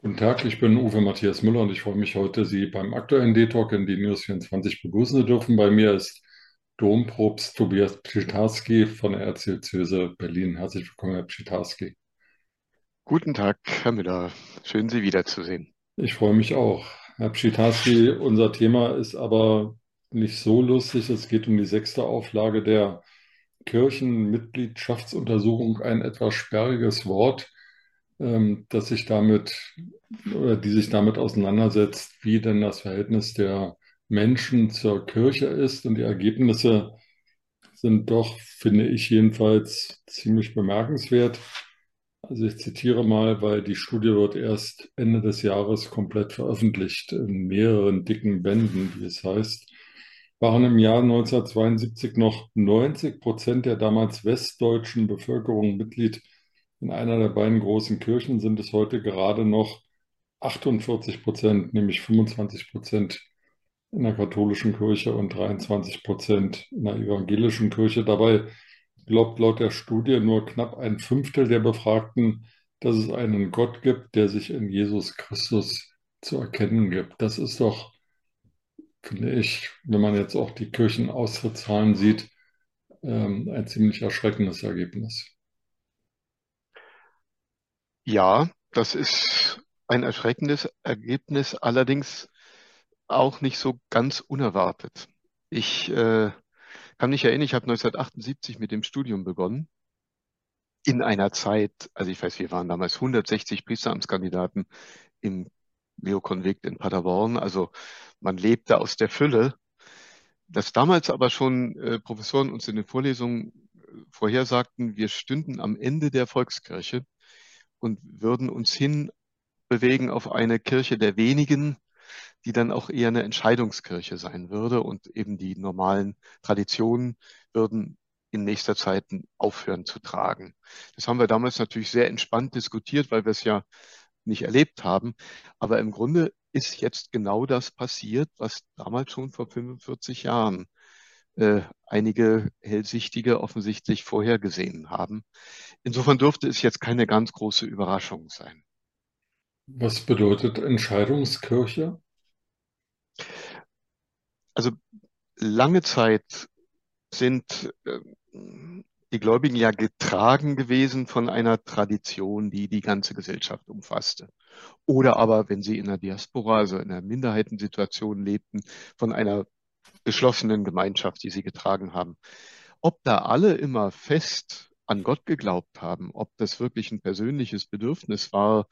Guten Tag, ich bin Uwe Matthias Müller und ich freue mich heute, Sie beim aktuellen D-Talk in die News 24 begrüßen zu dürfen. Bei mir ist Dompropst Tobias Pschitarski von der Erzdiözese Berlin. Herzlich willkommen, Herr Pschitarski. Guten Tag, Herr Müller. Schön, Sie wiederzusehen. Ich freue mich auch. Herr Pschitarski, unser Thema ist aber nicht so lustig. Es geht um die sechste Auflage der Kirchenmitgliedschaftsuntersuchung, ein etwas sperriges Wort, ähm, das sich damit oder die sich damit auseinandersetzt, wie denn das Verhältnis der Menschen zur Kirche ist. Und die Ergebnisse sind doch, finde ich jedenfalls, ziemlich bemerkenswert. Also ich zitiere mal, weil die Studie wird erst Ende des Jahres komplett veröffentlicht in mehreren dicken Bänden, wie es heißt. Waren im Jahr 1972 noch 90 Prozent der damals westdeutschen Bevölkerung Mitglied in einer der beiden großen Kirchen, sind es heute gerade noch 48 Prozent, nämlich 25 Prozent in der katholischen Kirche und 23 Prozent in der evangelischen Kirche. Dabei glaubt laut der Studie nur knapp ein Fünftel der Befragten, dass es einen Gott gibt, der sich in Jesus Christus zu erkennen gibt. Das ist doch, finde ich, wenn man jetzt auch die Kirchenaustrittszahlen sieht, ähm, ein ziemlich erschreckendes Ergebnis. Ja, das ist ein erschreckendes Ergebnis, allerdings auch nicht so ganz unerwartet. Ich äh, kann mich erinnern, ich habe 1978 mit dem Studium begonnen. In einer Zeit, also ich weiß, wir waren damals 160 Priesteramtskandidaten im Leokonvikt in Paderborn. Also man lebte aus der Fülle. Dass damals aber schon äh, Professoren uns in den Vorlesungen äh, vorhersagten, wir stünden am Ende der Volkskirche und würden uns hinbewegen auf eine Kirche der wenigen, die dann auch eher eine Entscheidungskirche sein würde und eben die normalen Traditionen würden in nächster Zeit aufhören zu tragen. Das haben wir damals natürlich sehr entspannt diskutiert, weil wir es ja nicht erlebt haben. Aber im Grunde ist jetzt genau das passiert, was damals schon vor 45 Jahren äh, einige Hellsichtige offensichtlich vorhergesehen haben. Insofern dürfte es jetzt keine ganz große Überraschung sein. Was bedeutet Entscheidungskirche? Also lange Zeit sind äh, die Gläubigen ja getragen gewesen von einer Tradition, die die ganze Gesellschaft umfasste. Oder aber, wenn sie in der Diaspora, also in einer Minderheitensituation lebten, von einer geschlossenen Gemeinschaft, die sie getragen haben. Ob da alle immer fest an Gott geglaubt haben, ob das wirklich ein persönliches Bedürfnis war,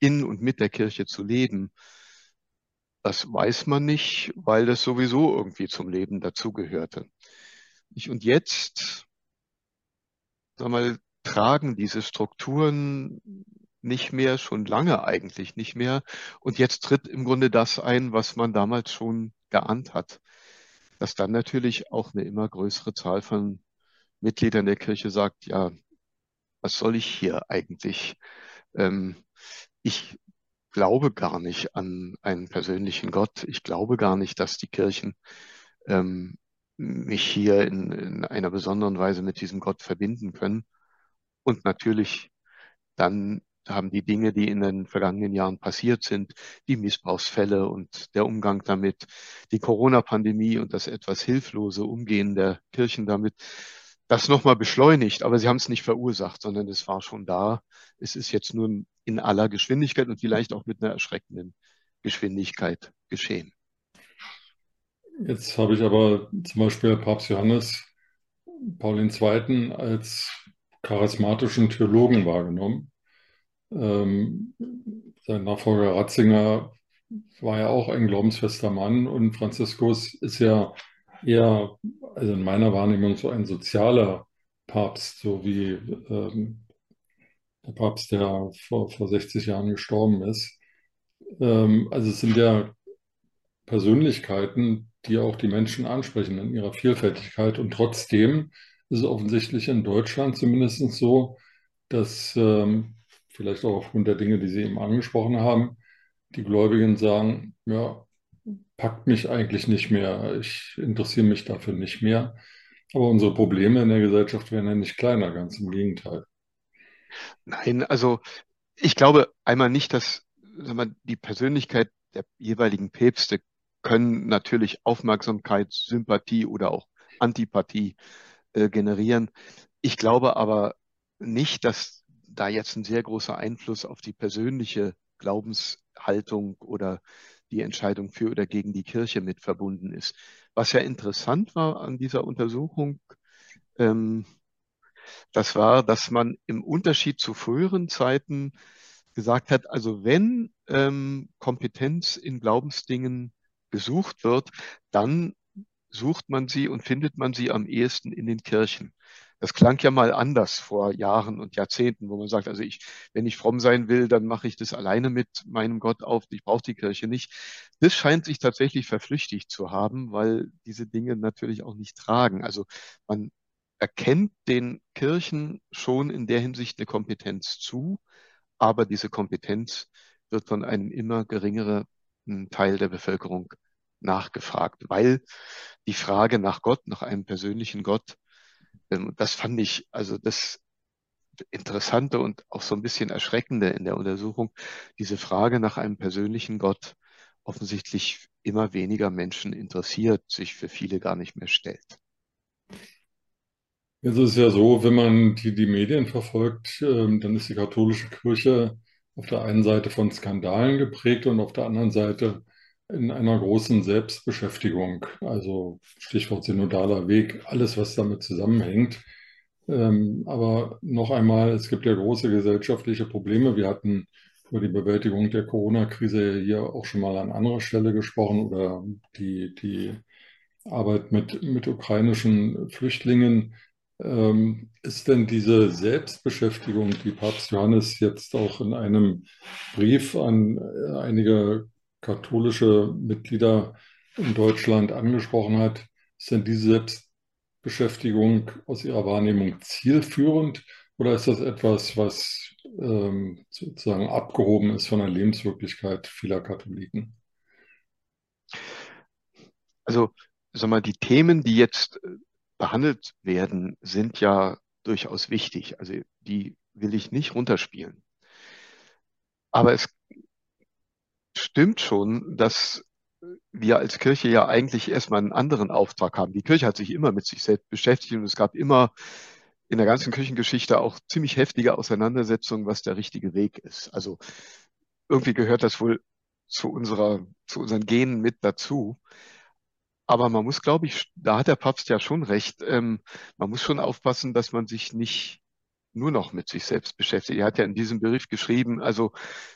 in und mit der Kirche zu leben, das weiß man nicht, weil das sowieso irgendwie zum Leben dazugehörte. Und jetzt, sag mal, tragen diese Strukturen nicht mehr, schon lange eigentlich nicht mehr. Und jetzt tritt im Grunde das ein, was man damals schon geahnt hat. Dass dann natürlich auch eine immer größere Zahl von Mitgliedern der Kirche sagt, ja, was soll ich hier eigentlich? Ähm, ich glaube gar nicht an einen persönlichen Gott. Ich glaube gar nicht, dass die Kirchen ähm, mich hier in, in einer besonderen Weise mit diesem Gott verbinden können. Und natürlich dann haben die Dinge, die in den vergangenen Jahren passiert sind, die Missbrauchsfälle und der Umgang damit, die Corona-Pandemie und das etwas hilflose Umgehen der Kirchen damit, das nochmal beschleunigt. Aber sie haben es nicht verursacht, sondern es war schon da. Es ist jetzt nur in aller Geschwindigkeit und vielleicht auch mit einer erschreckenden Geschwindigkeit geschehen. Jetzt habe ich aber zum Beispiel Papst Johannes Paul II. als charismatischen Theologen wahrgenommen. Ähm, sein Nachfolger Ratzinger war ja auch ein glaubensfester Mann und Franziskus ist ja eher, also in meiner Wahrnehmung, so ein sozialer Papst, so wie ähm, der Papst, der vor, vor 60 Jahren gestorben ist. Ähm, also es sind ja Persönlichkeiten, die auch die Menschen ansprechen in ihrer Vielfältigkeit. Und trotzdem ist es offensichtlich in Deutschland zumindest so, dass ähm, vielleicht auch aufgrund der Dinge, die Sie eben angesprochen haben, die Gläubigen sagen, ja, packt mich eigentlich nicht mehr. Ich interessiere mich dafür nicht mehr. Aber unsere Probleme in der Gesellschaft werden ja nicht kleiner, ganz im Gegenteil. Nein, also ich glaube einmal nicht, dass wir, die Persönlichkeit der jeweiligen Päpste können natürlich Aufmerksamkeit, Sympathie oder auch Antipathie äh, generieren. Ich glaube aber nicht, dass da jetzt ein sehr großer Einfluss auf die persönliche Glaubenshaltung oder die Entscheidung für oder gegen die Kirche mit verbunden ist. Was ja interessant war an dieser Untersuchung, ähm, das war, dass man im Unterschied zu früheren Zeiten gesagt hat, also wenn ähm, Kompetenz in Glaubensdingen gesucht wird, dann sucht man sie und findet man sie am ehesten in den Kirchen. Das klang ja mal anders vor Jahren und Jahrzehnten, wo man sagt, also ich, wenn ich fromm sein will, dann mache ich das alleine mit meinem Gott auf, ich brauche die Kirche nicht. Das scheint sich tatsächlich verflüchtigt zu haben, weil diese Dinge natürlich auch nicht tragen. Also man erkennt den Kirchen schon in der Hinsicht eine Kompetenz zu, aber diese Kompetenz wird von einem immer geringeren Teil der Bevölkerung nachgefragt, weil die Frage nach Gott, nach einem persönlichen Gott, das fand ich, also das Interessante und auch so ein bisschen Erschreckende in der Untersuchung, diese Frage nach einem persönlichen Gott offensichtlich immer weniger Menschen interessiert, sich für viele gar nicht mehr stellt. Es ist ja so, wenn man die, die Medien verfolgt, ähm, dann ist die katholische Kirche auf der einen Seite von Skandalen geprägt und auf der anderen Seite in einer großen Selbstbeschäftigung. Also Stichwort synodaler Weg, alles, was damit zusammenhängt. Ähm, aber noch einmal, es gibt ja große gesellschaftliche Probleme. Wir hatten über die Bewältigung der Corona-Krise hier auch schon mal an anderer Stelle gesprochen oder die, die Arbeit mit, mit ukrainischen Flüchtlingen. Ähm, ist denn diese Selbstbeschäftigung, die Papst Johannes jetzt auch in einem Brief an äh, einige katholische Mitglieder in Deutschland angesprochen hat, denn diese Selbstbeschäftigung aus Ihrer Wahrnehmung zielführend oder ist das etwas, was ähm, sozusagen abgehoben ist von der Lebenswirklichkeit vieler Katholiken? Also, sag mal, die Themen, die jetzt äh, behandelt werden, sind ja durchaus wichtig. Also die will ich nicht runterspielen. Aber es stimmt schon, dass wir als Kirche ja eigentlich erstmal einen anderen Auftrag haben. Die Kirche hat sich immer mit sich selbst beschäftigt und es gab immer in der ganzen Kirchengeschichte auch ziemlich heftige Auseinandersetzungen, was der richtige Weg ist. Also irgendwie gehört das wohl zu unserer, zu unseren Genen mit dazu. Aber man muss, glaube ich, da hat der Papst ja schon recht, ähm, man muss schon aufpassen, dass man sich nicht nur noch mit sich selbst beschäftigt. Er hat ja in diesem Brief geschrieben, also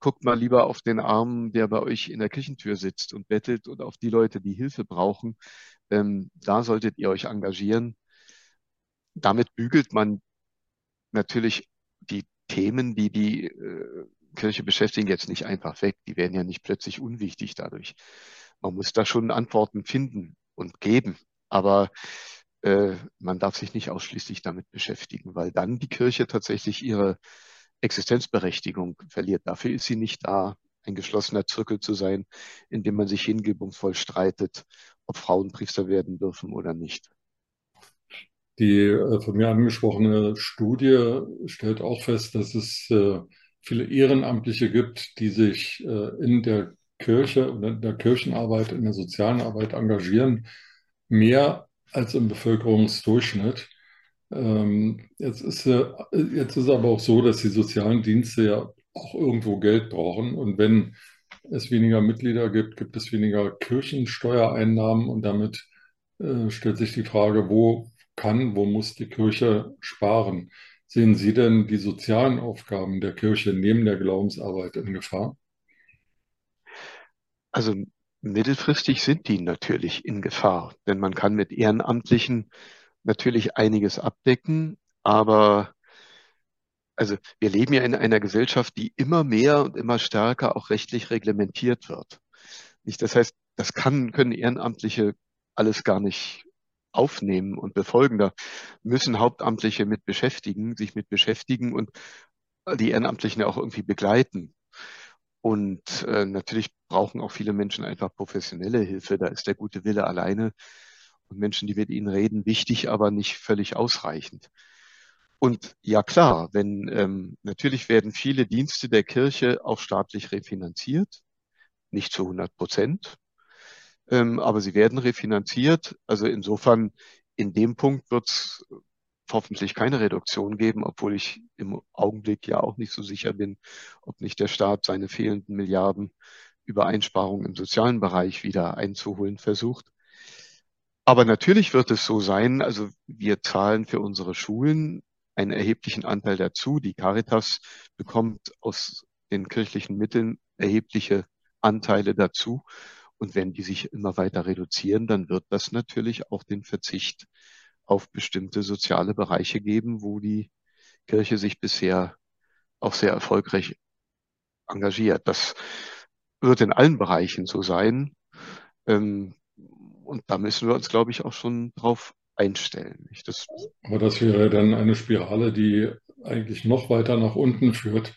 guckt mal lieber auf den Armen, der bei euch in der Kirchentür sitzt und bettelt und auf die Leute, die Hilfe brauchen. Ähm, da solltet ihr euch engagieren. Damit bügelt man natürlich die Themen, die die äh, Kirche beschäftigen, jetzt nicht einfach weg. Die werden ja nicht plötzlich unwichtig dadurch man muss da schon Antworten finden und geben. Aber äh, man darf sich nicht ausschließlich damit beschäftigen, weil dann die Kirche tatsächlich ihre Existenzberechtigung verliert. Dafür ist sie nicht da, ein geschlossener Zirkel zu sein, in dem man sich hingebungsvoll streitet, ob Frauen Priester werden dürfen oder nicht. Die äh, von mir angesprochene Studie stellt auch fest, dass es äh, viele Ehrenamtliche gibt, die sich in der Kirche und in der Kirchenarbeit, in der sozialen Arbeit engagieren, mehr als im Bevölkerungsdurchschnitt. Ähm, jetzt ist, jetzt ist aber auch so, dass die sozialen Dienste ja auch irgendwo Geld brauchen. Und wenn es weniger Mitglieder gibt, gibt es weniger Kirchensteuereinnahmen. Und damit äh, stellt sich die Frage, wo kann, wo muss die Kirche sparen? Sehen Sie denn die sozialen Aufgaben der Kirche neben der Glaubensarbeit in Gefahr? Also mittelfristig sind die natürlich in Gefahr, denn man kann mit Ehrenamtlichen natürlich einiges abdecken, aber also wir leben ja in einer Gesellschaft, die immer mehr und immer stärker auch rechtlich reglementiert wird. Nicht, das heißt, das kann, können Ehrenamtliche alles gar nicht aufnehmen und befolgen. Da müssen Hauptamtliche mit beschäftigen, sich mit beschäftigen und die Ehrenamtlichen auch irgendwie begleiten. Und äh, natürlich brauchen auch viele Menschen einfach professionelle Hilfe. Da ist der gute Wille alleine und Menschen, die mit ihnen reden, wichtig, aber nicht völlig ausreichend. Und ja klar, wenn ähm, natürlich werden viele Dienste der Kirche auch staatlich refinanziert, nicht zu 100 Prozent, ähm, aber sie werden refinanziert. Also insofern in dem Punkt wird es hoffentlich keine Reduktion geben, obwohl ich im Augenblick ja auch nicht so sicher bin, ob nicht der Staat seine fehlenden Milliarden über Einsparungen im sozialen Bereich wieder einzuholen versucht. Aber natürlich wird es so sein, also wir zahlen für unsere Schulen einen erheblichen Anteil dazu. Die Caritas bekommt aus den kirchlichen Mitteln erhebliche Anteile dazu. Und wenn die sich immer weiter reduzieren, dann wird das natürlich auch den Verzicht auf bestimmte soziale Bereiche geben, wo die Kirche sich bisher auch sehr erfolgreich engagiert. Das wird in allen Bereichen so sein. Ähm, und da müssen wir uns, glaube ich, auch schon drauf einstellen. Das Aber das wäre dann eine Spirale, die eigentlich noch weiter nach unten führt.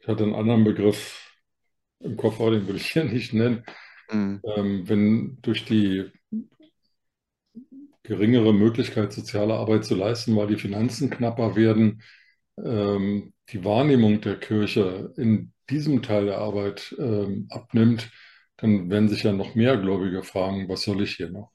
Ich hatte einen anderen Begriff im Kopf, den will ich hier nicht nennen. Mhm. Ähm, wenn durch die geringere Möglichkeit, soziale Arbeit zu leisten, weil die Finanzen knapper werden, ähm, die Wahrnehmung der Kirche in diesem Teil der Arbeit ähm, abnimmt, dann werden sich ja noch mehr Gläubige fragen, was soll ich hier noch?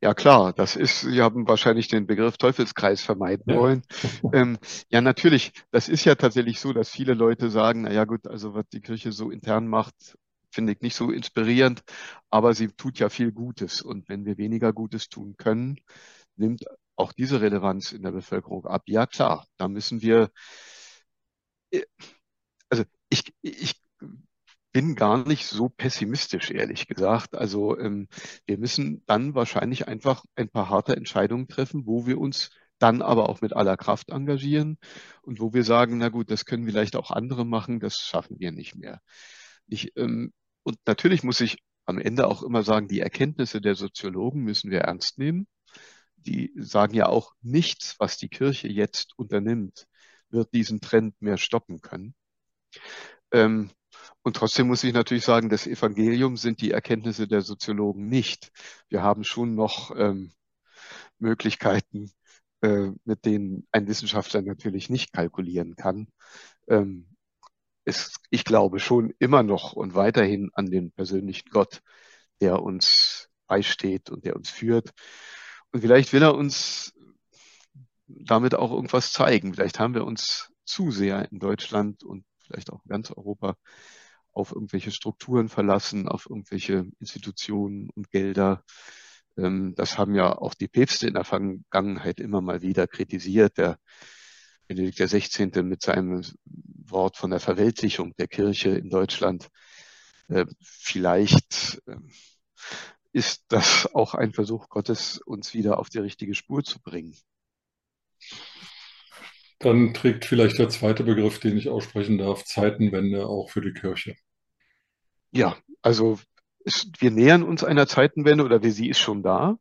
Ja klar, das ist, Sie haben wahrscheinlich den Begriff Teufelskreis vermeiden ja. wollen. Ähm, ja, natürlich, das ist ja tatsächlich so, dass viele Leute sagen, na ja gut, also was die Kirche so intern macht, finde ich nicht so inspirierend, aber sie tut ja viel Gutes. Und wenn wir weniger Gutes tun können, nimmt auch diese Relevanz in der Bevölkerung ab. Ja, klar, da müssen wir, äh, also ich, ich bin gar nicht so pessimistisch, ehrlich gesagt. Also ähm, wir müssen dann wahrscheinlich einfach ein paar harte Entscheidungen treffen, wo wir uns dann aber auch mit aller Kraft engagieren und wo wir sagen, na gut, das können vielleicht auch andere machen, das schaffen wir nicht mehr. Ich, ähm, und natürlich muss ich am Ende auch immer sagen, die Erkenntnisse der Soziologen müssen wir ernst nehmen. Die sagen ja auch, nichts, was die Kirche jetzt unternimmt, wird diesen Trend mehr stoppen können. Ähm, und trotzdem muss ich natürlich sagen, das Evangelium sind die Erkenntnisse der Soziologen nicht. Wir haben schon noch ähm, Möglichkeiten, äh, mit denen ein Wissenschaftler natürlich nicht kalkulieren kann. Ähm, es, ich glaube schon immer noch und weiterhin an den persönlichen Gott, der uns beisteht und der uns führt. Und vielleicht will er uns damit auch irgendwas zeigen. Vielleicht haben wir uns zu sehr in Deutschland und vielleicht auch in ganz Europa auf irgendwelche Strukturen verlassen, auf irgendwelche Institutionen und Gelder. Ähm, das haben ja auch die Päpste in der Vergangenheit immer mal wieder kritisiert. Der Benedikt XVI. mit seinem Wort von der Verweltlichung der Kirche in Deutschland. Äh, vielleicht äh, ist das auch ein Versuch Gottes, uns wieder auf die richtige Spur zu bringen. Dann trägt vielleicht der zweite Begriff, den ich aussprechen darf, Zeitenwende auch für die Kirche. Ja, also wir nähern uns einer Zeitenwende oder wie sie ist schon da.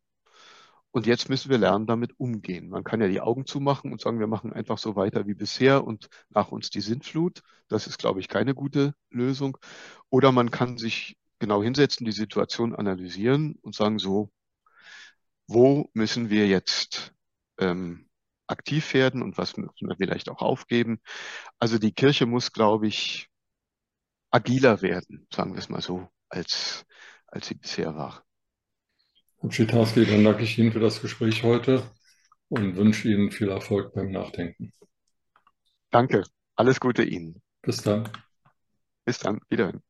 Und jetzt müssen wir lernen, damit umgehen. Man kann ja die Augen zumachen und sagen, wir machen einfach so weiter wie bisher und nach uns die Sintflut. Das ist, glaube ich, keine gute Lösung. Oder man kann sich genau hinsetzen, die Situation analysieren und sagen, so, wo müssen wir jetzt ähm, aktiv werden und was müssen wir vielleicht auch aufgeben? Also die Kirche muss, glaube ich, agiler werden, sagen wir es mal so, als, als sie bisher war. Herr Schitarski, dann danke ich Ihnen für das Gespräch heute und wünsche Ihnen viel Erfolg beim Nachdenken. Danke. Alles Gute Ihnen. Bis dann. Bis dann. Wiederhin.